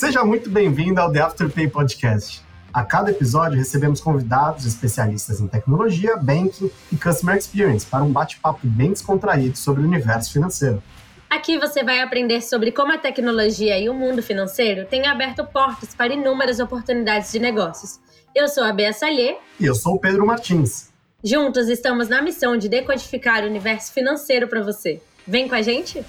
Seja muito bem-vindo ao The Afterpay Podcast. A cada episódio recebemos convidados especialistas em tecnologia, banking e customer experience para um bate-papo bem descontraído sobre o universo financeiro. Aqui você vai aprender sobre como a tecnologia e o mundo financeiro têm aberto portas para inúmeras oportunidades de negócios. Eu sou a Bea Salê. E eu sou o Pedro Martins. Juntos estamos na missão de decodificar o universo financeiro para você. Vem com a gente?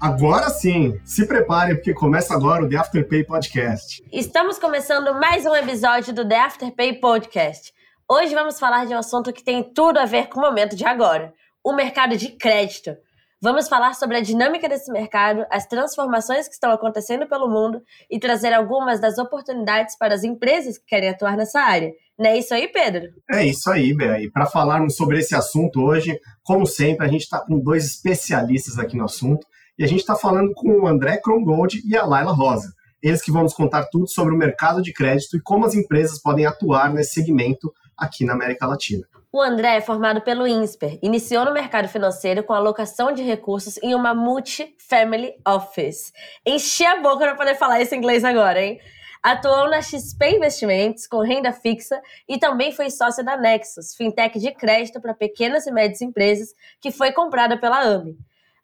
Agora sim, se prepare porque começa agora o The Afterpay Podcast. Estamos começando mais um episódio do The Afterpay Podcast. Hoje vamos falar de um assunto que tem tudo a ver com o momento de agora: o mercado de crédito. Vamos falar sobre a dinâmica desse mercado, as transformações que estão acontecendo pelo mundo e trazer algumas das oportunidades para as empresas que querem atuar nessa área. Não é isso aí, Pedro? É isso aí, Bea. E para falarmos sobre esse assunto hoje, como sempre, a gente está com dois especialistas aqui no assunto. E a gente está falando com o André Krongold e a Laila Rosa. Eles que vão nos contar tudo sobre o mercado de crédito e como as empresas podem atuar nesse segmento aqui na América Latina. O André é formado pelo INSPER, iniciou no mercado financeiro com alocação de recursos em uma multi-family office. Enchi a boca para poder falar esse inglês agora, hein? Atuou na XP Investimentos com renda fixa e também foi sócio da Nexus, fintech de crédito para pequenas e médias empresas, que foi comprada pela AMI.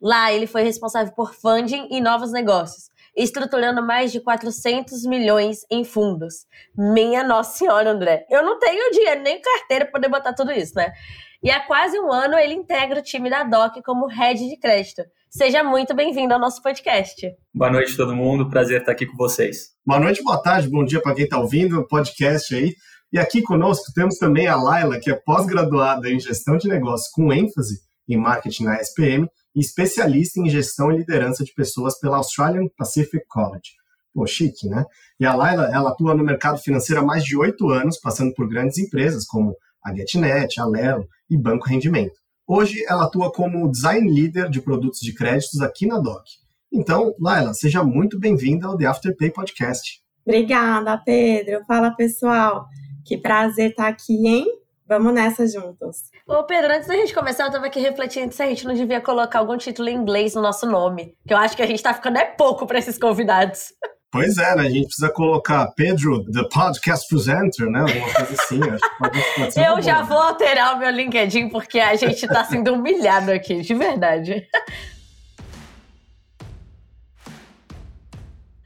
Lá, ele foi responsável por funding e novos negócios, estruturando mais de 400 milhões em fundos. Minha Nossa Senhora, André. Eu não tenho dinheiro nem carteira para poder botar tudo isso, né? E há quase um ano ele integra o time da DOC como head de crédito. Seja muito bem-vindo ao nosso podcast. Boa noite, todo mundo. Prazer estar aqui com vocês. Boa noite, boa tarde, bom dia para quem está ouvindo o podcast aí. E aqui conosco temos também a Laila, que é pós-graduada em gestão de negócios com ênfase em marketing na SPM e especialista em gestão e liderança de pessoas pela Australian Pacific College. Pô, chique, né? E a Laila, ela atua no mercado financeiro há mais de oito anos, passando por grandes empresas como a GetNet, a Lelo e Banco Rendimento. Hoje, ela atua como design leader de produtos de créditos aqui na DOC. Então, Laila, seja muito bem-vinda ao The Afterpay Podcast. Obrigada, Pedro. Fala, pessoal. Que prazer estar aqui, hein? Vamos nessa juntos. Ô, Pedro, antes da gente começar, eu tava aqui refletindo se a gente não devia colocar algum título em inglês no nosso nome. Que eu acho que a gente tá ficando é pouco para esses convidados. Pois é, né? A gente precisa colocar Pedro, the podcast presenter, né? Alguma coisa assim. Pode, pode eu já vou alterar o meu LinkedIn porque a gente tá sendo humilhado aqui, de verdade.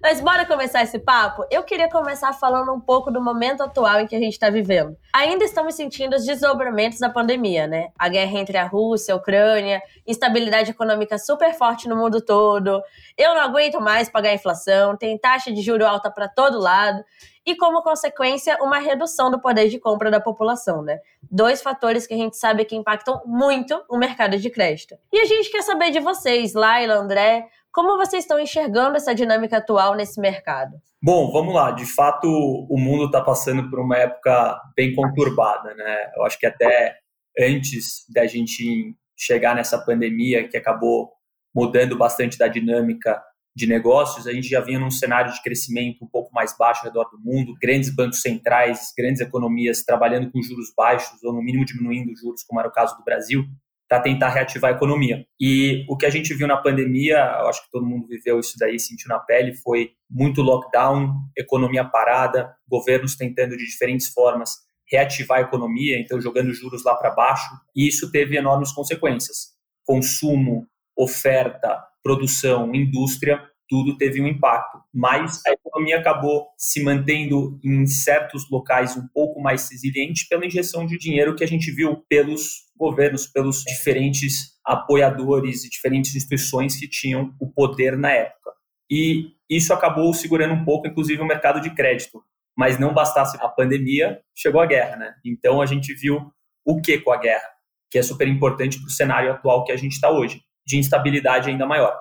Mas bora começar esse papo? Eu queria começar falando um pouco do momento atual em que a gente está vivendo. Ainda estamos sentindo os desdobramentos da pandemia, né? A guerra entre a Rússia e a Ucrânia, instabilidade econômica super forte no mundo todo. Eu não aguento mais pagar a inflação, tem taxa de juro alta para todo lado e, como consequência, uma redução do poder de compra da população, né? Dois fatores que a gente sabe que impactam muito o mercado de crédito. E a gente quer saber de vocês, Laila, André, como vocês estão enxergando essa dinâmica atual nesse mercado? Bom, vamos lá. De fato, o mundo está passando por uma época bem conturbada, né? Eu acho que até antes da gente chegar nessa pandemia que acabou mudando bastante da dinâmica de negócios, a gente já vinha num cenário de crescimento um pouco mais baixo ao redor do mundo, grandes bancos centrais, grandes economias trabalhando com juros baixos ou no mínimo diminuindo os juros, como era o caso do Brasil para tentar reativar a economia. E o que a gente viu na pandemia, eu acho que todo mundo viveu isso daí, sentiu na pele, foi muito lockdown, economia parada, governos tentando de diferentes formas reativar a economia, então jogando juros lá para baixo, e isso teve enormes consequências. Consumo, oferta, produção, indústria tudo teve um impacto. Mas a economia acabou se mantendo em certos locais um pouco mais resiliente pela injeção de dinheiro que a gente viu pelos governos, pelos diferentes apoiadores e diferentes instituições que tinham o poder na época. E isso acabou segurando um pouco, inclusive, o mercado de crédito. Mas não bastasse a pandemia, chegou a guerra, né? Então a gente viu o que com a guerra, que é super importante para o cenário atual que a gente está hoje, de instabilidade ainda maior.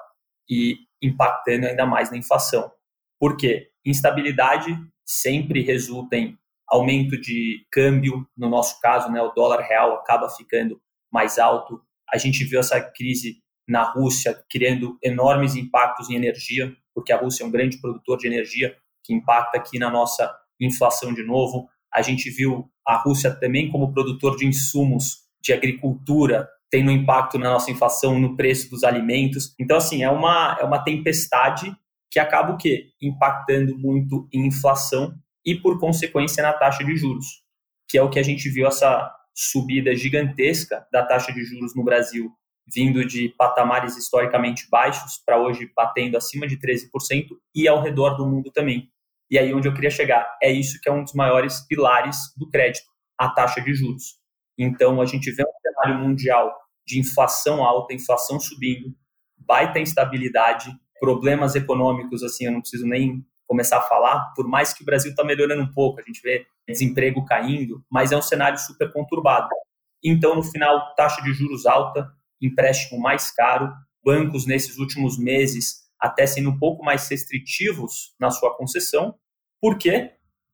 E impactando ainda mais na inflação. Por quê? Instabilidade sempre resulta em aumento de câmbio, no nosso caso, né, o dólar real acaba ficando mais alto. A gente viu essa crise na Rússia criando enormes impactos em energia, porque a Rússia é um grande produtor de energia que impacta aqui na nossa inflação de novo. A gente viu a Rússia também como produtor de insumos de agricultura um impacto na nossa inflação, no preço dos alimentos. Então, assim, é uma, é uma tempestade que acaba o quê? Impactando muito em inflação e, por consequência, na taxa de juros, que é o que a gente viu essa subida gigantesca da taxa de juros no Brasil, vindo de patamares historicamente baixos para hoje batendo acima de 13% e ao redor do mundo também. E aí onde eu queria chegar, é isso que é um dos maiores pilares do crédito, a taxa de juros. Então a gente vê um cenário mundial de inflação alta, inflação subindo, baita instabilidade, problemas econômicos, assim, eu não preciso nem começar a falar, por mais que o Brasil está melhorando um pouco, a gente vê desemprego caindo, mas é um cenário super conturbado. Então, no final, taxa de juros alta, empréstimo mais caro, bancos nesses últimos meses até sendo um pouco mais restritivos na sua concessão, por quê?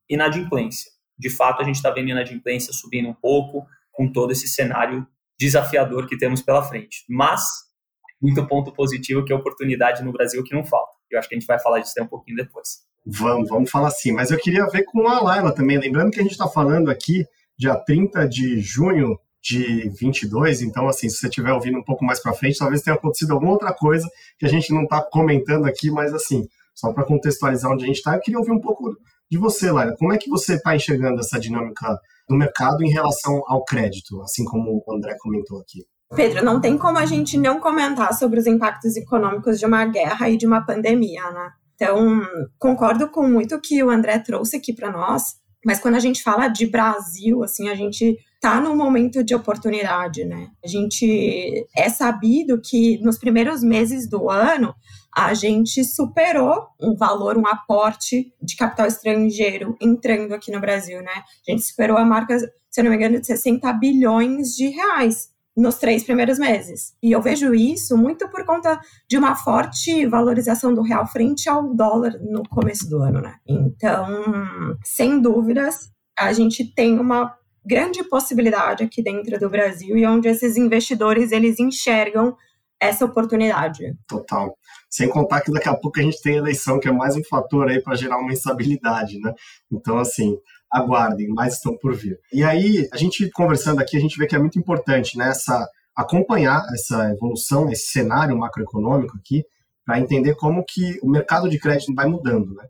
Inadimplência. De fato, a gente está vendo inadimplência subindo um pouco, com todo esse cenário desafiador que temos pela frente. Mas, muito ponto positivo que é oportunidade no Brasil que não falta. Eu acho que a gente vai falar disso até um pouquinho depois. Vamos, vamos falar sim. Mas eu queria ver com a Laila também. Lembrando que a gente está falando aqui dia 30 de junho de 22, então assim, se você estiver ouvindo um pouco mais para frente, talvez tenha acontecido alguma outra coisa que a gente não está comentando aqui, mas assim, só para contextualizar onde a gente está, eu queria ouvir um pouco de você, Laila. Como é que você está enxergando essa dinâmica do mercado em relação ao crédito, assim como o André comentou aqui? Pedro, não tem como a gente não comentar sobre os impactos econômicos de uma guerra e de uma pandemia, né? Então, concordo com muito o que o André trouxe aqui para nós, mas quando a gente fala de Brasil, assim, a gente tá num momento de oportunidade, né? A gente é sabido que nos primeiros meses do ano a gente superou um valor, um aporte de capital estrangeiro entrando aqui no Brasil, né? A gente superou a marca, se eu não me engano, de 60 bilhões de reais nos três primeiros meses. E eu vejo isso muito por conta de uma forte valorização do real frente ao dólar no começo do ano, né? Então, sem dúvidas, a gente tem uma grande possibilidade aqui dentro do Brasil e onde esses investidores eles enxergam essa oportunidade. Total. Sem contar que daqui a pouco a gente tem eleição, que é mais um fator aí para gerar uma instabilidade, né? Então, assim, aguardem, mais estão por vir. E aí, a gente conversando aqui, a gente vê que é muito importante né, acompanhar essa evolução, esse cenário macroeconômico aqui, para entender como que o mercado de crédito vai mudando, né?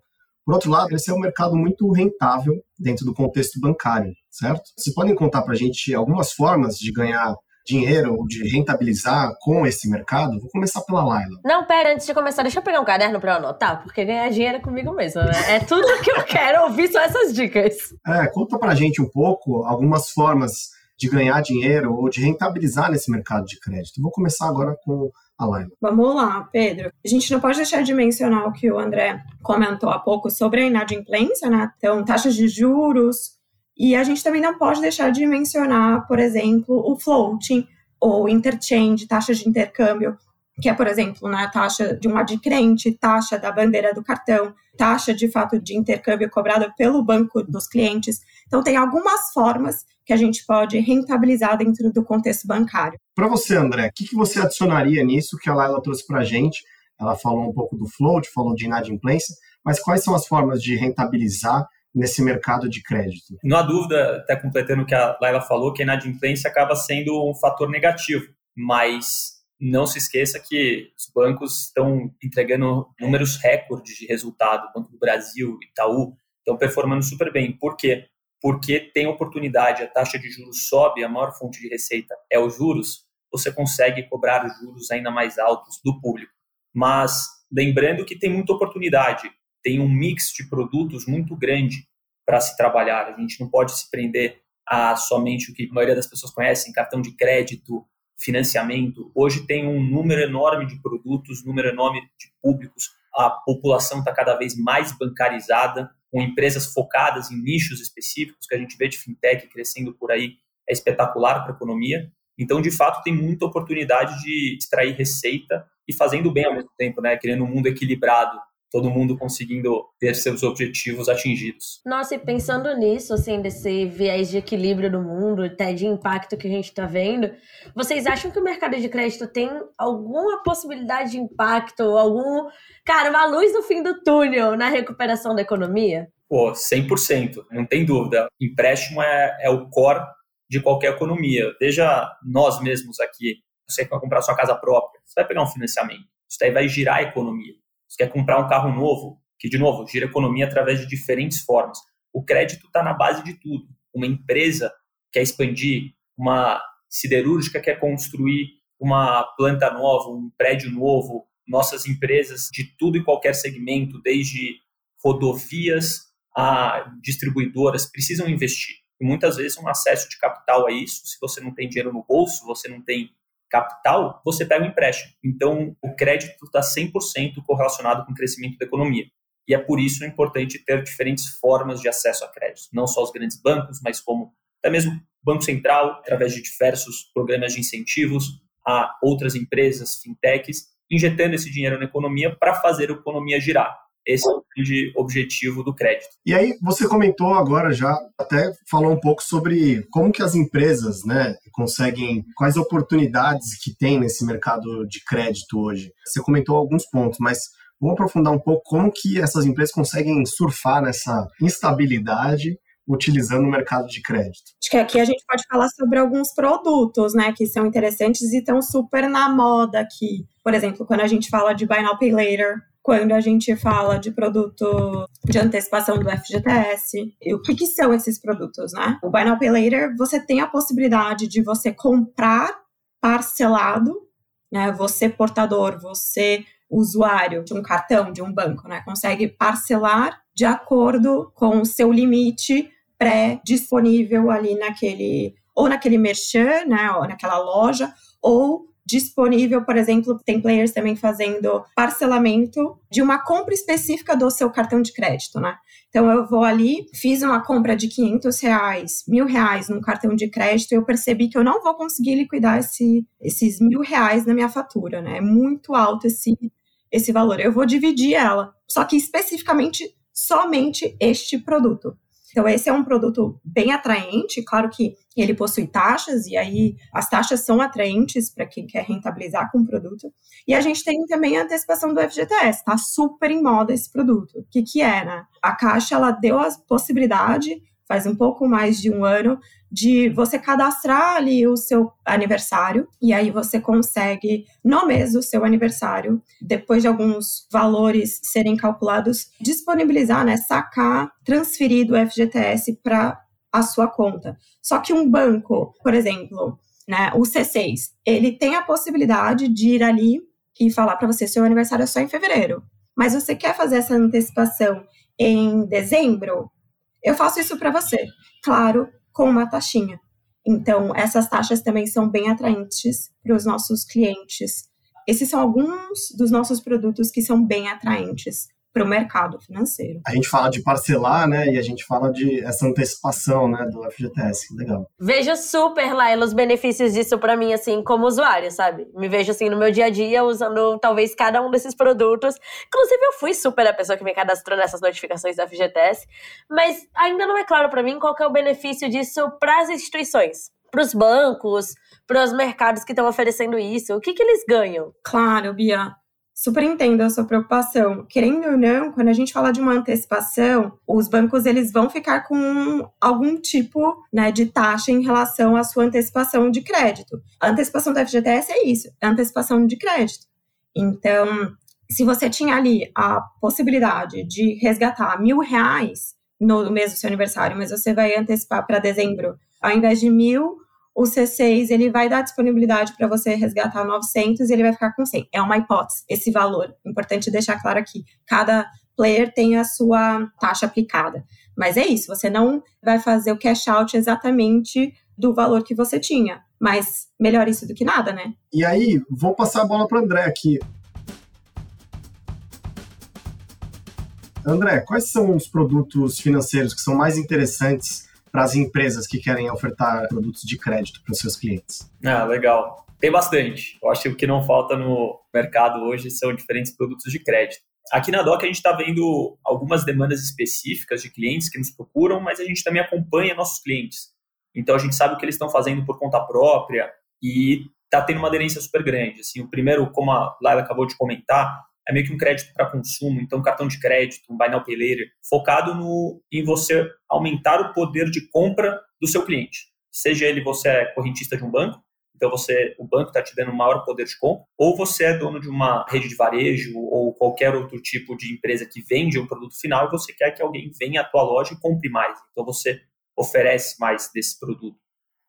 Por outro lado, esse é um mercado muito rentável dentro do contexto bancário, certo? Vocês podem contar para a gente algumas formas de ganhar dinheiro ou de rentabilizar com esse mercado? Vou começar pela Laila. Não, pera, antes de começar, deixa eu pegar um caderno para anotar, porque ganhar dinheiro é comigo mesmo, né? É tudo que eu quero ouvir são essas dicas. É, conta pra gente um pouco algumas formas de ganhar dinheiro ou de rentabilizar nesse mercado de crédito. Vou começar agora com a Laila. Vamos lá, Pedro. A gente não pode deixar de mencionar o que o André comentou há pouco sobre a inadimplência, né? Então, taxas de juros, e a gente também não pode deixar de mencionar, por exemplo, o floating ou interchange, taxa de intercâmbio, que é, por exemplo, né, taxa de um adquirente, taxa da bandeira do cartão, taxa de fato de intercâmbio cobrada pelo banco dos clientes. Então, tem algumas formas que a gente pode rentabilizar dentro do contexto bancário. Para você, André, o que, que você adicionaria nisso que a Laila trouxe para a gente? Ela falou um pouco do float, falou de inadimplência, mas quais são as formas de rentabilizar nesse mercado de crédito? Não há dúvida, até completando o que a Laila falou, que a inadimplência acaba sendo um fator negativo, mas não se esqueça que os bancos estão entregando números recordes de resultado, Banco do Brasil, Itaú, estão performando super bem. Por quê? Porque tem oportunidade, a taxa de juros sobe, a maior fonte de receita é os juros, você consegue cobrar juros ainda mais altos do público. Mas lembrando que tem muita oportunidade tem um mix de produtos muito grande para se trabalhar. A gente não pode se prender a somente o que a maioria das pessoas conhecem, cartão de crédito, financiamento. Hoje tem um número enorme de produtos, número enorme de públicos. A população está cada vez mais bancarizada, com empresas focadas em nichos específicos, que a gente vê de fintech crescendo por aí, é espetacular para a economia. Então, de fato, tem muita oportunidade de extrair receita e fazendo bem ao mesmo tempo, né? Criando um mundo equilibrado todo mundo conseguindo ter seus objetivos atingidos. Nossa, e pensando nisso, assim, desse viés de equilíbrio do mundo, até de impacto que a gente está vendo, vocês acham que o mercado de crédito tem alguma possibilidade de impacto, algum, cara, uma luz no fim do túnel na recuperação da economia? Pô, 100%, não tem dúvida. Empréstimo é, é o core de qualquer economia. Veja nós mesmos aqui, você vai comprar sua casa própria, você vai pegar um financiamento. Isso daí vai girar a economia você quer comprar um carro novo, que, de novo, gira economia através de diferentes formas. O crédito está na base de tudo. Uma empresa quer expandir, uma siderúrgica quer construir uma planta nova, um prédio novo, nossas empresas de tudo e qualquer segmento, desde rodovias a distribuidoras, precisam investir. E muitas vezes um acesso de capital a isso, se você não tem dinheiro no bolso, você não tem capital, você pega um empréstimo. Então, o crédito está 100% correlacionado com o crescimento da economia. E é por isso importante ter diferentes formas de acesso a crédito, não só os grandes bancos, mas como até mesmo Banco Central, através de diversos programas de incentivos a outras empresas, fintechs, injetando esse dinheiro na economia para fazer a economia girar. Esse é o grande objetivo do crédito. E aí, você comentou agora já, até falou um pouco sobre como que as empresas né, conseguem, quais oportunidades que tem nesse mercado de crédito hoje. Você comentou alguns pontos, mas vamos aprofundar um pouco como que essas empresas conseguem surfar nessa instabilidade utilizando o mercado de crédito. Acho que aqui a gente pode falar sobre alguns produtos, né, que são interessantes e estão super na moda aqui. Por exemplo, quando a gente fala de Buy Now Pay Later, quando a gente fala de produto de antecipação do FGTS. E o que, que são esses produtos, né? O Buy Now Pay Later, você tem a possibilidade de você comprar parcelado, né? Você portador, você usuário de um cartão, de um banco, né? Consegue parcelar de acordo com o seu limite pré-disponível ali naquele ou naquele merchan, né, ou naquela loja, ou disponível, por exemplo, tem players também fazendo parcelamento de uma compra específica do seu cartão de crédito, né? Então eu vou ali, fiz uma compra de 500 reais, mil reais num cartão de crédito, e eu percebi que eu não vou conseguir liquidar esse, esses mil reais na minha fatura, né? É muito alto esse, esse valor. Eu vou dividir ela, só que especificamente somente este produto. Então, esse é um produto bem atraente, claro que ele possui taxas, e aí as taxas são atraentes para quem quer rentabilizar com o produto. E a gente tem também a antecipação do FGTS, está super em moda esse produto. O que, que é, né? A Caixa ela deu a possibilidade, faz um pouco mais de um ano, de você cadastrar ali o seu aniversário e aí você consegue, no mês do seu aniversário, depois de alguns valores serem calculados, disponibilizar, né, sacar, transferir do FGTS para a sua conta. Só que um banco, por exemplo, né, o C6, ele tem a possibilidade de ir ali e falar para você seu aniversário é só em fevereiro, mas você quer fazer essa antecipação em dezembro? Eu faço isso para você. Claro, com uma taxinha. Então, essas taxas também são bem atraentes para os nossos clientes. Esses são alguns dos nossos produtos que são bem atraentes para o mercado financeiro. A gente fala de parcelar, né? E a gente fala de essa antecipação, né, do FGTS. Legal. Vejo super, Laila, os benefícios disso para mim, assim, como usuária, sabe? Me vejo, assim, no meu dia a dia usando talvez cada um desses produtos. Inclusive, eu fui super a pessoa que me cadastrou nessas notificações do FGTS, mas ainda não é claro para mim qual é o benefício disso para as instituições, para os bancos, para os mercados que estão oferecendo isso. O que, que eles ganham? Claro, Bia super entendo a sua preocupação. Querendo ou não, quando a gente fala de uma antecipação, os bancos eles vão ficar com algum tipo né, de taxa em relação à sua antecipação de crédito. A antecipação da FGTS é isso, é antecipação de crédito. Então, se você tinha ali a possibilidade de resgatar mil reais no mês do seu aniversário, mas você vai antecipar para dezembro, ao invés de mil, o C6 ele vai dar disponibilidade para você resgatar 900 e ele vai ficar com 100. É uma hipótese, esse valor. Importante deixar claro aqui. Cada player tem a sua taxa aplicada. Mas é isso, você não vai fazer o cash out exatamente do valor que você tinha. Mas melhor isso do que nada, né? E aí, vou passar a bola para André aqui. André, quais são os produtos financeiros que são mais interessantes para as empresas que querem ofertar produtos de crédito para os seus clientes? Ah, legal. Tem bastante. Eu acho que o que não falta no mercado hoje são diferentes produtos de crédito. Aqui na DOC a gente está vendo algumas demandas específicas de clientes que nos procuram, mas a gente também acompanha nossos clientes. Então a gente sabe o que eles estão fazendo por conta própria e está tendo uma aderência super grande. Assim, o primeiro, como a Laila acabou de comentar, é meio que um crédito para consumo, então um cartão de crédito, um buy now pay later, focado no, em você aumentar o poder de compra do seu cliente. Seja ele você é correntista de um banco, então você, o banco está te dando maior poder de compra, ou você é dono de uma rede de varejo ou qualquer outro tipo de empresa que vende um produto final e você quer que alguém venha à tua loja e compre mais. Então você oferece mais desse produto.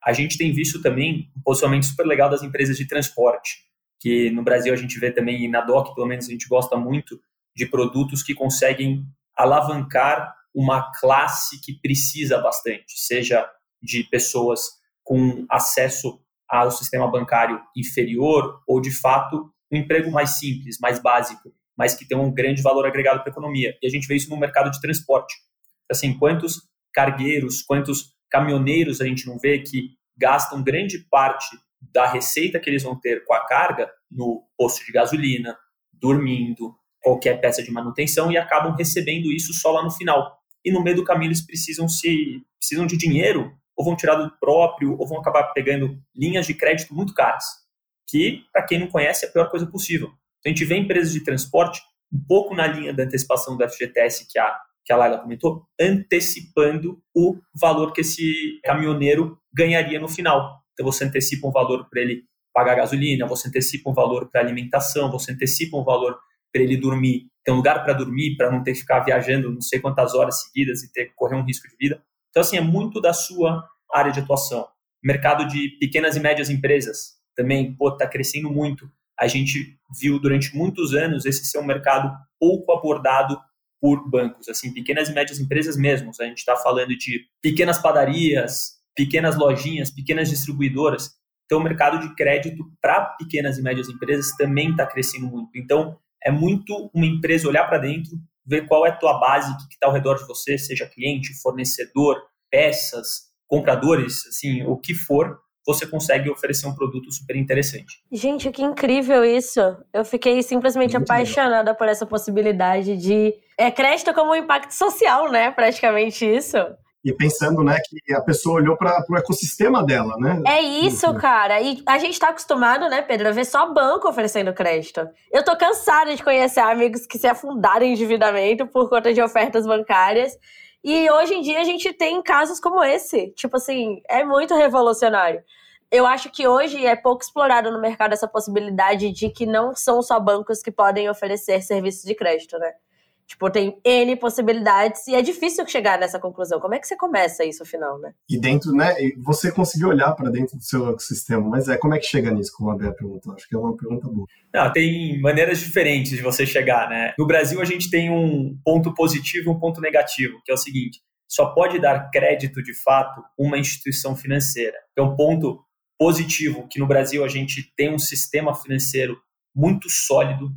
A gente tem visto também um posicionamento super legal das empresas de transporte, que no Brasil a gente vê também, e na DOC pelo menos a gente gosta muito, de produtos que conseguem alavancar uma classe que precisa bastante, seja de pessoas com acesso ao sistema bancário inferior ou, de fato, um emprego mais simples, mais básico, mas que tem um grande valor agregado para a economia. E a gente vê isso no mercado de transporte. Assim, quantos cargueiros, quantos caminhoneiros a gente não vê que gastam grande parte da receita que eles vão ter com a carga no posto de gasolina, dormindo, qualquer peça de manutenção e acabam recebendo isso só lá no final. E no meio do caminho eles precisam se precisam de dinheiro ou vão tirar do próprio ou vão acabar pegando linhas de crédito muito caras, que para quem não conhece é a pior coisa possível. Então, a gente vê empresas de transporte um pouco na linha da antecipação do FGTS que a que a Laila comentou, antecipando o valor que esse caminhoneiro ganharia no final. Então você antecipa um valor para ele pagar gasolina, você antecipa um valor para alimentação, você antecipa um valor para ele dormir, ter um lugar para dormir, para não ter que ficar viajando não sei quantas horas seguidas e ter correr um risco de vida. Então, assim, é muito da sua área de atuação. Mercado de pequenas e médias empresas também, pô, está crescendo muito. A gente viu durante muitos anos esse ser um mercado pouco abordado por bancos, assim, pequenas e médias empresas mesmo. A gente está falando de pequenas padarias, pequenas lojinhas, pequenas distribuidoras. Então, o mercado de crédito para pequenas e médias empresas também está crescendo muito. Então, é muito uma empresa olhar para dentro, ver qual é a tua base, o que está ao redor de você, seja cliente, fornecedor, peças, compradores, assim, o que for, você consegue oferecer um produto super interessante. Gente, que incrível isso! Eu fiquei simplesmente Muito apaixonada legal. por essa possibilidade de é crédito como um impacto social, né? Praticamente isso e pensando, né, que a pessoa olhou para o ecossistema dela, né? É isso, cara. E a gente está acostumado, né, Pedro, a ver só banco oferecendo crédito. Eu tô cansada de conhecer amigos que se afundaram em endividamento por conta de ofertas bancárias. E hoje em dia a gente tem casos como esse. Tipo assim, é muito revolucionário. Eu acho que hoje é pouco explorado no mercado essa possibilidade de que não são só bancos que podem oferecer serviços de crédito, né? Tipo, tem N possibilidades e é difícil chegar nessa conclusão. Como é que você começa isso, afinal, né? E dentro, né? Você conseguiu olhar para dentro do seu ecossistema, mas é como é que chega nisso, como a Bea perguntou? Acho que é uma pergunta boa. Não, tem maneiras diferentes de você chegar, né? No Brasil, a gente tem um ponto positivo e um ponto negativo, que é o seguinte: só pode dar crédito de fato uma instituição financeira. É um ponto positivo que no Brasil a gente tem um sistema financeiro muito sólido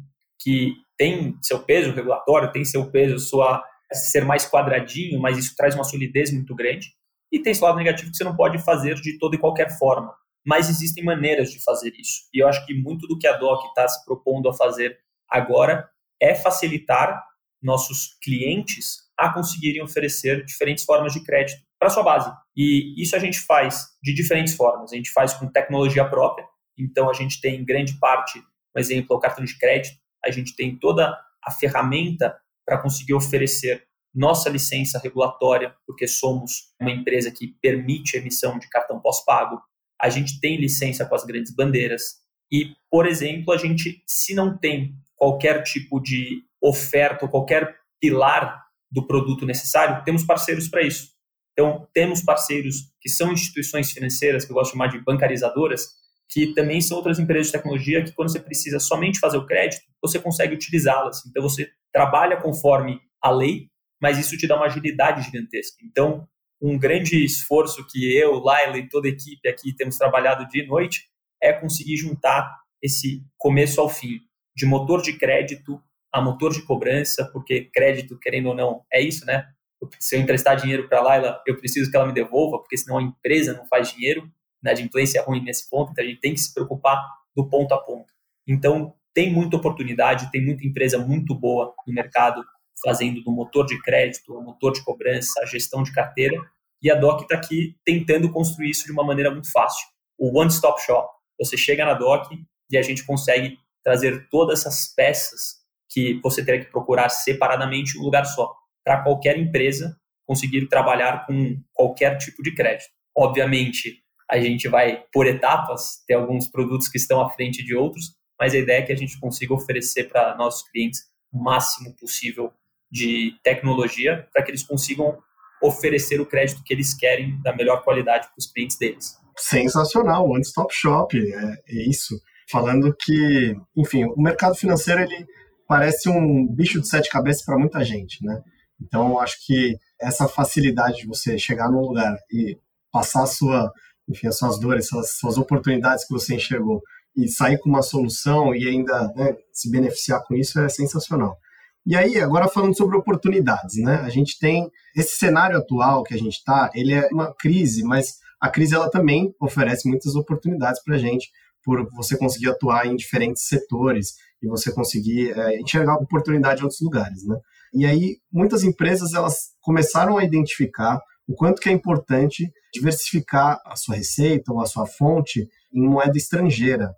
que tem seu peso regulatório, tem seu peso, sua ser mais quadradinho, mas isso traz uma solidez muito grande. E tem esse lado negativo que você não pode fazer de toda e qualquer forma. Mas existem maneiras de fazer isso. E eu acho que muito do que a DOC está se propondo a fazer agora é facilitar nossos clientes a conseguirem oferecer diferentes formas de crédito para sua base. E isso a gente faz de diferentes formas. A gente faz com tecnologia própria. Então a gente tem grande parte, um exemplo, o cartão de crédito a gente tem toda a ferramenta para conseguir oferecer nossa licença regulatória, porque somos uma empresa que permite a emissão de cartão pós-pago. A gente tem licença com as grandes bandeiras. E, por exemplo, a gente, se não tem qualquer tipo de oferta ou qualquer pilar do produto necessário, temos parceiros para isso. Então, temos parceiros que são instituições financeiras, que eu gosto de chamar de bancarizadoras, que também são outras empresas de tecnologia que, quando você precisa somente fazer o crédito, você consegue utilizá-las. Então, você trabalha conforme a lei, mas isso te dá uma agilidade gigantesca. Então, um grande esforço que eu, Laila e toda a equipe aqui temos trabalhado dia e noite é conseguir juntar esse começo ao fim, de motor de crédito a motor de cobrança, porque crédito, querendo ou não, é isso, né? Se eu emprestar dinheiro para a Laila, eu preciso que ela me devolva, porque senão a empresa não faz dinheiro né, influência ruim nesse ponto, então a gente tem que se preocupar do ponto a ponto. Então, tem muita oportunidade, tem muita empresa muito boa no mercado fazendo do motor de crédito, o motor de cobrança, a gestão de carteira, e a DOC está aqui tentando construir isso de uma maneira muito fácil. O One Stop Shop. Você chega na DOC e a gente consegue trazer todas essas peças que você teria que procurar separadamente em um lugar só, para qualquer empresa conseguir trabalhar com qualquer tipo de crédito. Obviamente, a gente vai por etapas, ter alguns produtos que estão à frente de outros, mas a ideia é que a gente consiga oferecer para nossos clientes o máximo possível de tecnologia para que eles consigam oferecer o crédito que eles querem da melhor qualidade para os clientes deles. Sensacional, One Stop Shop, é, é isso. Falando que, enfim, o mercado financeiro ele parece um bicho de sete cabeças para muita gente, né? Então, acho que essa facilidade de você chegar num lugar e passar a sua, enfim, as suas dores, as suas oportunidades que você enxergou e sair com uma solução e ainda né, se beneficiar com isso é sensacional. E aí, agora falando sobre oportunidades, né? A gente tem esse cenário atual que a gente está, ele é uma crise, mas a crise ela também oferece muitas oportunidades para a gente, por você conseguir atuar em diferentes setores e você conseguir é, enxergar oportunidade em outros lugares, né? E aí, muitas empresas elas começaram a identificar o quanto que é importante diversificar a sua receita ou a sua fonte em moeda estrangeira.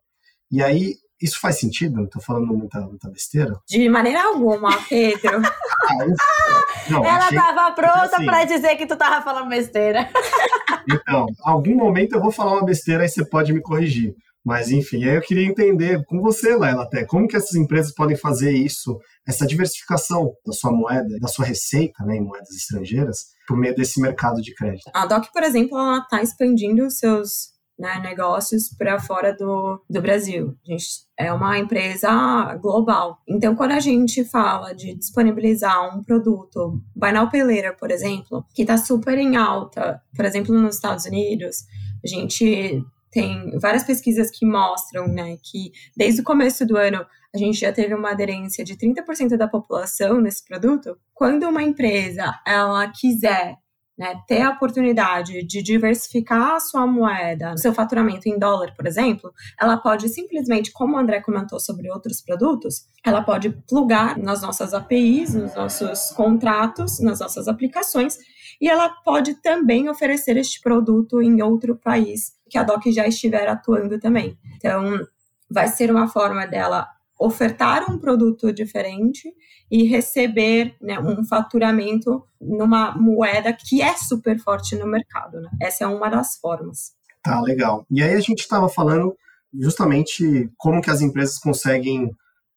E aí, isso faz sentido? Estou falando muita, muita besteira? De maneira alguma, Pedro. ah, não, Ela estava pronta assim, para dizer que tu estava falando besteira. então, algum momento eu vou falar uma besteira e você pode me corrigir. Mas, enfim, aí eu queria entender com você, Lela, até como que essas empresas podem fazer isso, essa diversificação da sua moeda, da sua receita né, em moedas estrangeiras, por meio desse mercado de crédito. A DOC, por exemplo, ela está expandindo seus né, negócios para fora do, do Brasil. A gente é uma empresa global. Então, quando a gente fala de disponibilizar um produto, Buy Later, por exemplo, que está super em alta, por exemplo, nos Estados Unidos, a gente tem várias pesquisas que mostram né, que desde o começo do ano a gente já teve uma aderência de 30% da população nesse produto. Quando uma empresa ela quiser né, ter a oportunidade de diversificar a sua moeda, seu faturamento em dólar, por exemplo, ela pode simplesmente, como o André comentou sobre outros produtos, ela pode plugar nas nossas APIs, nos nossos contratos, nas nossas aplicações, e ela pode também oferecer este produto em outro país que a DOC já estiver atuando também. Então, vai ser uma forma dela ofertar um produto diferente e receber né, um faturamento numa moeda que é super forte no mercado. Né? Essa é uma das formas. Tá, legal. E aí a gente estava falando justamente como que as empresas conseguem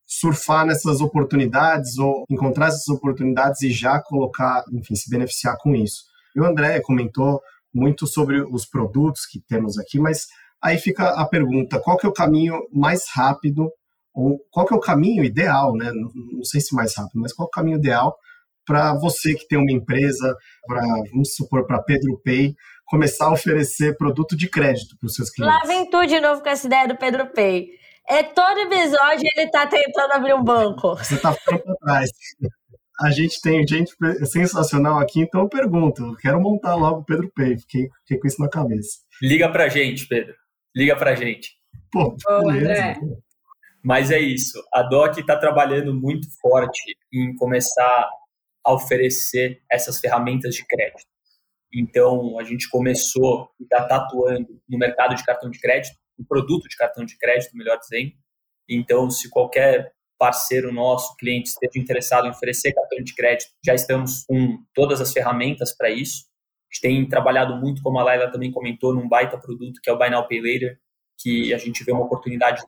surfar nessas oportunidades ou encontrar essas oportunidades e já colocar, enfim, se beneficiar com isso. E o André comentou muito sobre os produtos que temos aqui, mas aí fica a pergunta, qual que é o caminho mais rápido ou qual que é o caminho ideal, né? Não, não sei se mais rápido, mas qual é o caminho ideal para você que tem uma empresa, para vamos supor para Pedro Pay, começar a oferecer produto de crédito para os seus clientes? Lá vem tu de novo com essa ideia do Pedro Pay. É todo episódio ele está tentando abrir um banco. Você está ficando para trás. A gente tem gente sensacional aqui, então eu pergunto. Eu quero montar logo o Pedro Pay, fiquei, fiquei com isso na cabeça. Liga pra gente, Pedro. Liga pra gente. Pô, beleza. Mas é isso. A DOC está trabalhando muito forte em começar a oferecer essas ferramentas de crédito. Então, a gente começou, já está atuando no mercado de cartão de crédito, no produto de cartão de crédito, melhor dizendo. Então, se qualquer parceiro nosso, cliente, esteja interessado em oferecer cartão de crédito, já estamos com todas as ferramentas para isso. A gente tem trabalhado muito, como a Laila também comentou, num baita produto que é o Buy Now Pay Later, que a gente vê uma oportunidade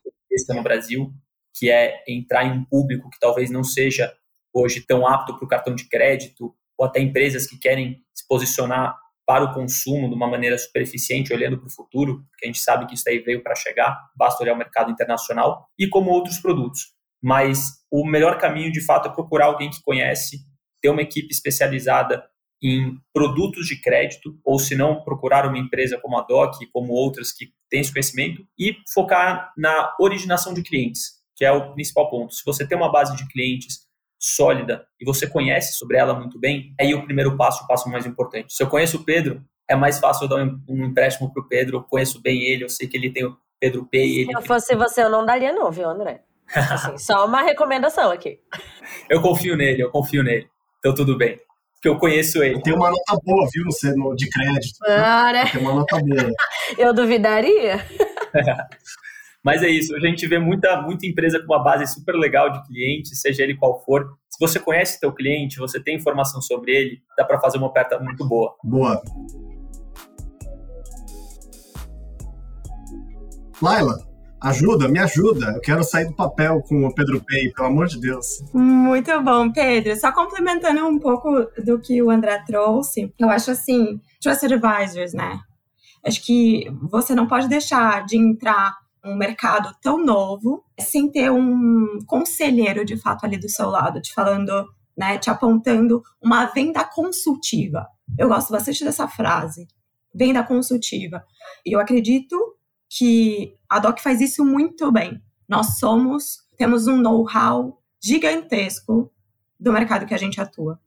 no Brasil, que é entrar em um público que talvez não seja hoje tão apto para o cartão de crédito, ou até empresas que querem se posicionar para o consumo de uma maneira super eficiente, olhando para o futuro, porque a gente sabe que isso aí veio para chegar, basta olhar o mercado internacional, e como outros produtos mas o melhor caminho, de fato, é procurar alguém que conhece, ter uma equipe especializada em produtos de crédito, ou se não, procurar uma empresa como a DOC, como outras que têm esse conhecimento, e focar na originação de clientes, que é o principal ponto. Se você tem uma base de clientes sólida e você conhece sobre ela muito bem, aí o primeiro passo, o passo mais importante. Se eu conheço o Pedro, é mais fácil eu dar um empréstimo para o Pedro, eu conheço bem ele, eu sei que ele tem o Pedro P. Se eu fosse você, eu não daria não, viu, André? Assim, só uma recomendação aqui. Eu confio nele, eu confio nele. Então tudo bem. Porque eu conheço ele. Tem uma nota boa, viu, no, de crédito. Ah, né? Tem uma nota boa. eu duvidaria. Mas é isso, a gente vê muita, muita empresa com uma base super legal de clientes, seja ele qual for. Se você conhece seu cliente, você tem informação sobre ele, dá para fazer uma oferta muito boa. Boa. Laila, ajuda, me ajuda. Eu quero sair do papel com o Pedro Pay, pelo amor de Deus. Muito bom, Pedro. Só complementando um pouco do que o André trouxe, eu acho assim, trusted advisors, né? Acho que você não pode deixar de entrar um mercado tão novo sem ter um conselheiro de fato ali do seu lado, te falando, né, te apontando uma venda consultiva. Eu gosto bastante dessa frase, venda consultiva. E eu acredito que a Doc faz isso muito bem. Nós somos, temos um know-how gigantesco do mercado que a gente atua.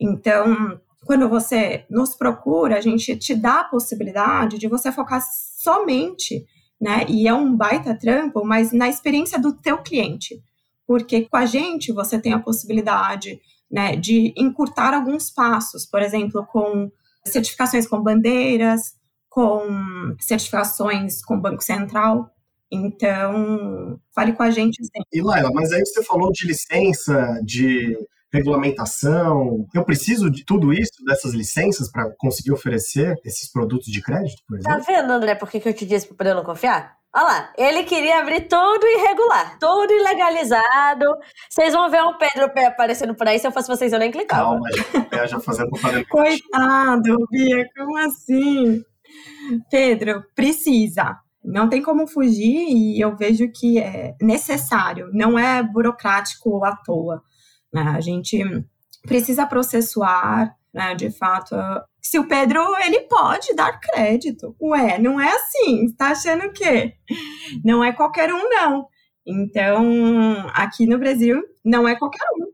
Então, quando você nos procura, a gente te dá a possibilidade de você focar somente né? E é um baita trampo, mas na experiência do teu cliente. Porque com a gente você tem a possibilidade né, de encurtar alguns passos, por exemplo, com certificações com bandeiras, com certificações com Banco Central. Então, fale com a gente sempre. E Laila, mas aí você falou de licença, de regulamentação. Eu preciso de tudo isso, dessas licenças, para conseguir oferecer esses produtos de crédito, por tá exemplo? Tá vendo, André, por que, que eu te disse para poder não confiar? Olha lá, ele queria abrir tudo irregular, tudo ilegalizado. Vocês vão ver um Pedro Pé aparecendo por aí. Se eu fosse vocês, eu nem clicava. Calma, já, já fazendo propaganda. Coitado, Bia, como assim? Pedro, precisa. Não tem como fugir e eu vejo que é necessário, não é burocrático à toa. Né? A gente precisa processuar, né, de fato, se o Pedro ele pode dar crédito. Ué, não é assim. Está achando o quê? Não é qualquer um, não. Então, aqui no Brasil, não é qualquer um.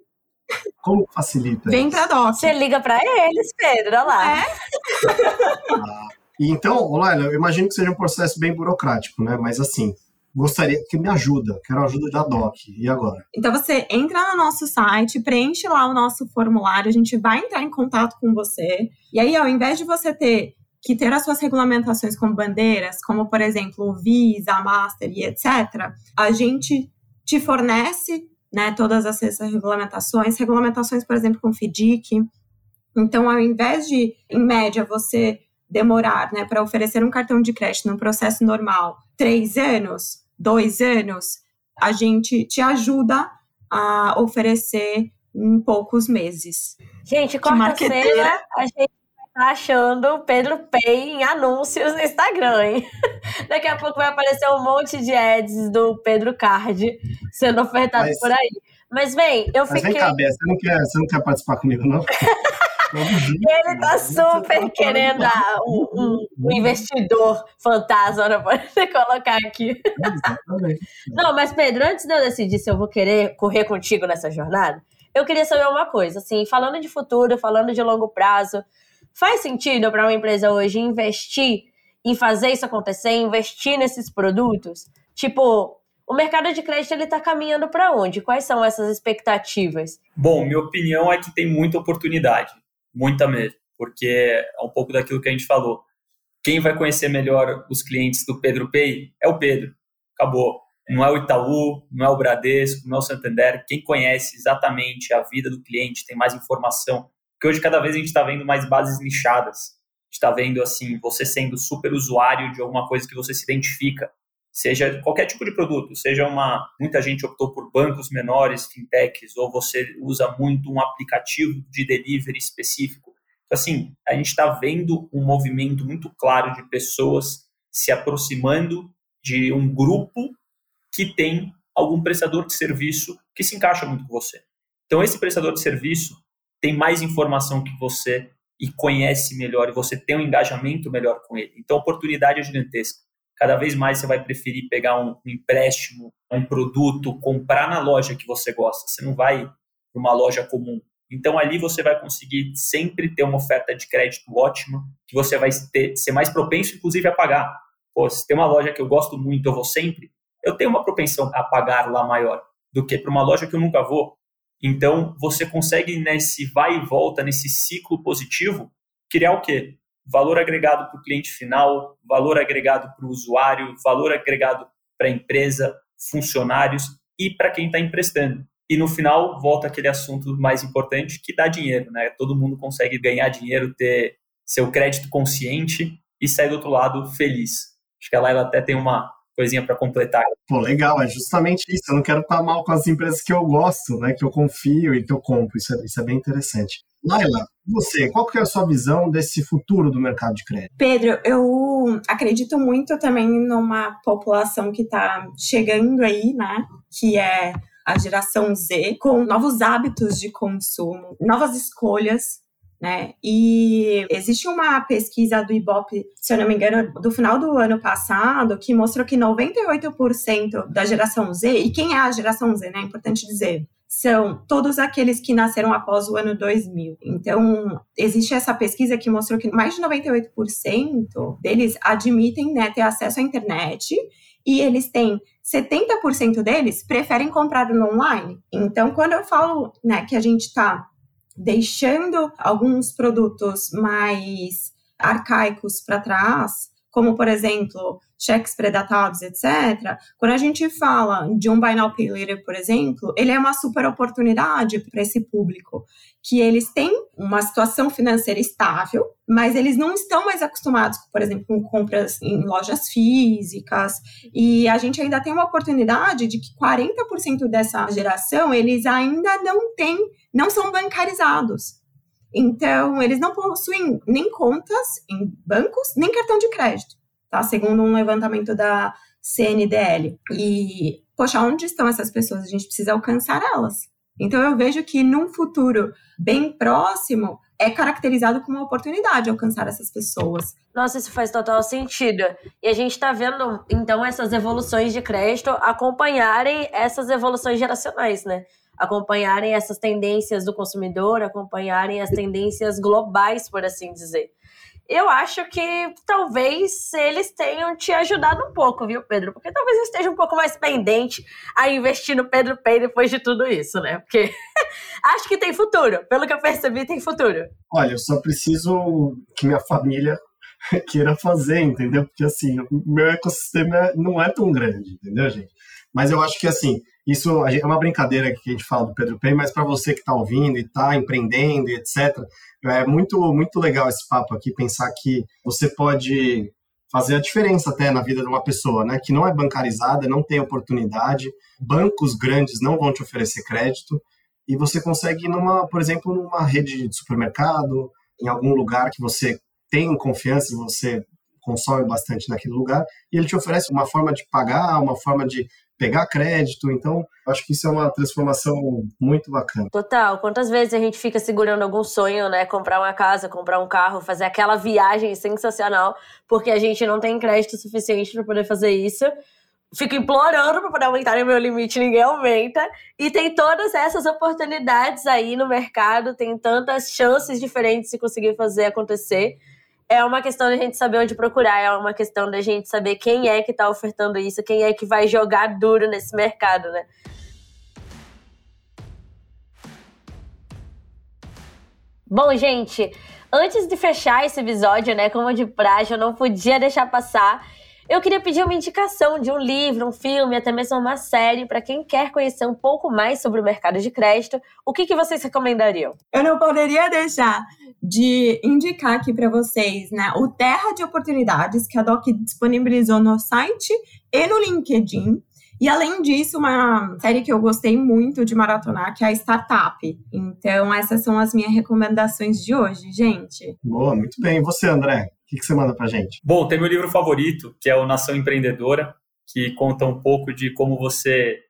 Como facilita? Vem para DOC. Você liga para eles, Pedro, olha lá. É? Então, olha, eu imagino que seja um processo bem burocrático, né? Mas assim, gostaria que me ajuda, quero a ajuda da DOC. E agora? Então você entra no nosso site, preenche lá o nosso formulário, a gente vai entrar em contato com você. E aí, ao invés de você ter que ter as suas regulamentações com bandeiras, como por exemplo o Visa, Master e etc., a gente te fornece né, todas essas regulamentações, regulamentações, por exemplo, com FDIC. Então, ao invés de, em média, você demorar né, para oferecer um cartão de crédito no processo normal três anos, dois anos, a gente te ajuda a oferecer em poucos meses. Gente, quarta-feira a gente tá achando Pedro Pay em anúncios no Instagram, hein? Daqui a pouco vai aparecer um monte de ads do Pedro Card sendo ofertado Mas... por aí. Mas, vem, eu fiquei... Mas vem cá, Bia, você não quer, você não quer participar comigo, não? Ele tá super querendo um, um, um, investidor fantasma para poder colocar aqui. Exatamente. Não, mas Pedro, antes de eu decidir se eu vou querer correr contigo nessa jornada, eu queria saber uma coisa, assim, falando de futuro, falando de longo prazo, faz sentido para uma empresa hoje investir em fazer isso acontecer, investir nesses produtos? Tipo, o mercado de crédito ele está caminhando para onde? Quais são essas expectativas? Bom, minha opinião é que tem muita oportunidade muita mesmo, porque é um pouco daquilo que a gente falou. Quem vai conhecer melhor os clientes do Pedro Pay é o Pedro. Acabou. Não é o Itaú, não é o Bradesco, não é o Santander. Quem conhece exatamente a vida do cliente, tem mais informação. Porque hoje, cada vez, a gente está vendo mais bases nichadas. A gente está vendo, assim, você sendo super usuário de alguma coisa que você se identifica seja qualquer tipo de produto, seja uma muita gente optou por bancos menores, fintechs, ou você usa muito um aplicativo de delivery específico. Então, assim, a gente está vendo um movimento muito claro de pessoas se aproximando de um grupo que tem algum prestador de serviço que se encaixa muito com você. Então, esse prestador de serviço tem mais informação que você e conhece melhor, e você tem um engajamento melhor com ele. Então, a oportunidade é gigantesca cada vez mais você vai preferir pegar um, empréstimo, um produto, comprar na loja que você gosta. Você não vai para uma loja comum. Então ali você vai conseguir sempre ter uma oferta de crédito ótima, que você vai ter, ser mais propenso, inclusive, a pagar. Pô, se tem uma loja que eu gosto muito, eu vou sempre, eu tenho uma propensão a pagar lá maior do que para uma loja que eu nunca vou. Então você consegue nesse vai e volta, nesse ciclo positivo, criar o quê? Valor agregado para o cliente final, valor agregado para o usuário, valor agregado para a empresa, funcionários e para quem está emprestando. E no final volta aquele assunto mais importante que dá dinheiro, né? Todo mundo consegue ganhar dinheiro, ter seu crédito consciente e sair do outro lado feliz. Acho que a Laila até tem uma coisinha para completar. Pô, legal, é justamente isso. Eu não quero estar mal com as empresas que eu gosto, né? Que eu confio e que eu compro. Isso é, isso é bem interessante. Laila, você, qual que é a sua visão desse futuro do mercado de crédito? Pedro, eu acredito muito também numa população que está chegando aí, né? Que é a geração Z, com novos hábitos de consumo, novas escolhas né? E existe uma pesquisa do Ibope, se eu não me engano, do final do ano passado, que mostrou que 98% da geração Z, e quem é a geração Z, né? É importante dizer, são todos aqueles que nasceram após o ano 2000. Então, existe essa pesquisa que mostrou que mais de 98% deles admitem né, ter acesso à internet e eles têm 70% deles preferem comprar no online. Então, quando eu falo né, que a gente está deixando alguns produtos mais arcaicos para trás, como por exemplo cheques predatados, etc. Quando a gente fala de um buy now pay later, por exemplo, ele é uma super oportunidade para esse público, que eles têm uma situação financeira estável, mas eles não estão mais acostumados, por exemplo, com compras em lojas físicas, e a gente ainda tem uma oportunidade de que 40% dessa geração, eles ainda não têm, não são bancarizados. Então, eles não possuem nem contas em bancos, nem cartão de crédito tá? Segundo um levantamento da CNDL. E, poxa, onde estão essas pessoas? A gente precisa alcançar elas. Então eu vejo que num futuro bem próximo é caracterizado como uma oportunidade alcançar essas pessoas. Nossa, isso faz total sentido. E a gente está vendo, então, essas evoluções de crédito acompanharem essas evoluções geracionais, né? Acompanharem essas tendências do consumidor, acompanharem as tendências globais, por assim dizer eu acho que talvez eles tenham te ajudado um pouco, viu, Pedro? Porque talvez eu esteja um pouco mais pendente a investir no Pedro Pay depois de tudo isso, né? Porque acho que tem futuro. Pelo que eu percebi, tem futuro. Olha, eu só preciso que minha família queira fazer, entendeu? Porque assim, o meu ecossistema não é tão grande, entendeu, gente? Mas eu acho que assim, isso é uma brincadeira que a gente fala do Pedro Pay, mas para você que está ouvindo e está empreendendo etc., é muito, muito legal esse papo aqui, pensar que você pode fazer a diferença até na vida de uma pessoa, né, que não é bancarizada, não tem oportunidade, bancos grandes não vão te oferecer crédito, e você consegue numa, por exemplo, numa rede de supermercado, em algum lugar que você tem confiança, você consome bastante naquele lugar, e ele te oferece uma forma de pagar, uma forma de pegar crédito. Então, acho que isso é uma transformação muito bacana. Total. Quantas vezes a gente fica segurando algum sonho, né? Comprar uma casa, comprar um carro, fazer aquela viagem sensacional, porque a gente não tem crédito suficiente para poder fazer isso. Fico implorando para poder aumentar o meu limite, ninguém aumenta. E tem todas essas oportunidades aí no mercado, tem tantas chances diferentes de conseguir fazer acontecer é uma questão da gente saber onde procurar, é uma questão da gente saber quem é que está ofertando isso, quem é que vai jogar duro nesse mercado, né? Bom, gente, antes de fechar esse episódio, né, como de praxe, eu não podia deixar passar. Eu queria pedir uma indicação de um livro, um filme, até mesmo uma série, para quem quer conhecer um pouco mais sobre o mercado de crédito. O que, que vocês recomendariam? Eu não poderia deixar de indicar aqui para vocês, né, o Terra de Oportunidades que a Doc disponibilizou no site e no LinkedIn. E além disso, uma série que eu gostei muito de maratonar, que é a Startup. Então, essas são as minhas recomendações de hoje, gente. Boa, muito bem. E você, André? Que, que você manda pra gente? Bom, tem meu livro favorito, que é o Nação Empreendedora, que conta um pouco de como você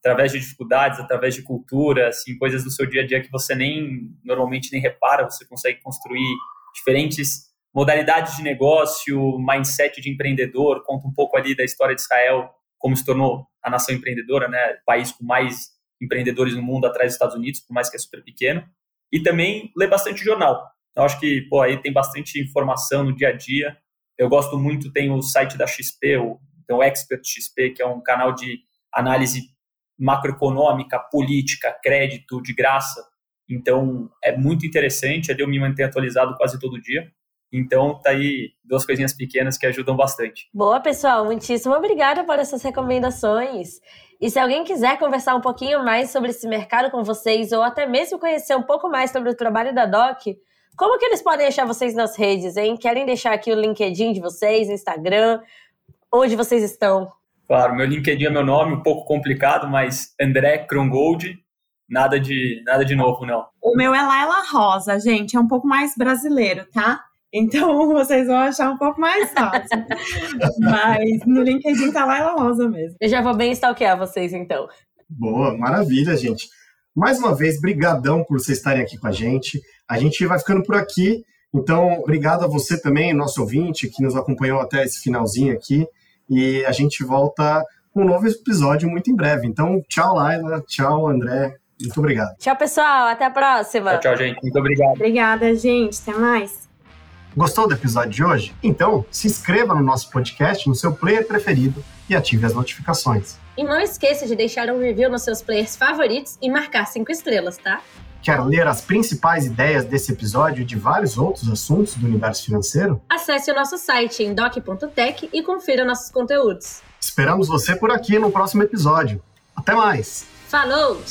através de dificuldades, através de cultura, assim, coisas do seu dia a dia que você nem normalmente nem repara, você consegue construir diferentes modalidades de negócio, mindset de empreendedor, conta um pouco ali da história de Israel, como se tornou a nação empreendedora, né, o país com mais empreendedores no mundo atrás dos Estados Unidos, por mais que é super pequeno, e também lê bastante jornal. Eu acho que, pô, aí tem bastante informação no dia a dia. Eu gosto muito, tem o site da XP, o, então, o Expert XP, que é um canal de análise macroeconômica, política, crédito de graça. Então, é muito interessante, ali eu me mantenho atualizado quase todo dia. Então, tá aí duas coisinhas pequenas que ajudam bastante. Boa, pessoal. Muitíssimo obrigada por essas recomendações. E se alguém quiser conversar um pouquinho mais sobre esse mercado com vocês, ou até mesmo conhecer um pouco mais sobre o trabalho da DOC, como que eles podem achar vocês nas redes, hein? Querem deixar aqui o LinkedIn de vocês, Instagram, onde vocês estão? Claro, meu LinkedIn é meu nome, um pouco complicado, mas André Krongold, nada de, nada de novo, não. O meu é Laila Rosa, gente, é um pouco mais brasileiro, tá? Então vocês vão achar um pouco mais fácil. Mas no LinkedIn tá Laila Rosa mesmo. Eu já vou bem stalkear vocês, então. Boa, maravilha, gente. Mais uma vez, brigadão por vocês estarem aqui com a gente. A gente vai ficando por aqui. Então, obrigado a você também, nosso ouvinte, que nos acompanhou até esse finalzinho aqui. E a gente volta com um novo episódio muito em breve. Então, tchau, Laila. Tchau, André. Muito obrigado. Tchau, pessoal. Até a próxima. Tchau, tchau, gente. Muito obrigado. Obrigada, gente. Até mais. Gostou do episódio de hoje? Então, se inscreva no nosso podcast no seu player preferido e ative as notificações. E não esqueça de deixar um review nos seus players favoritos e marcar cinco estrelas, tá? Quer ler as principais ideias desse episódio e de vários outros assuntos do universo financeiro? Acesse o nosso site em doc.tech e confira nossos conteúdos. Esperamos você por aqui no próximo episódio. Até mais! Falou!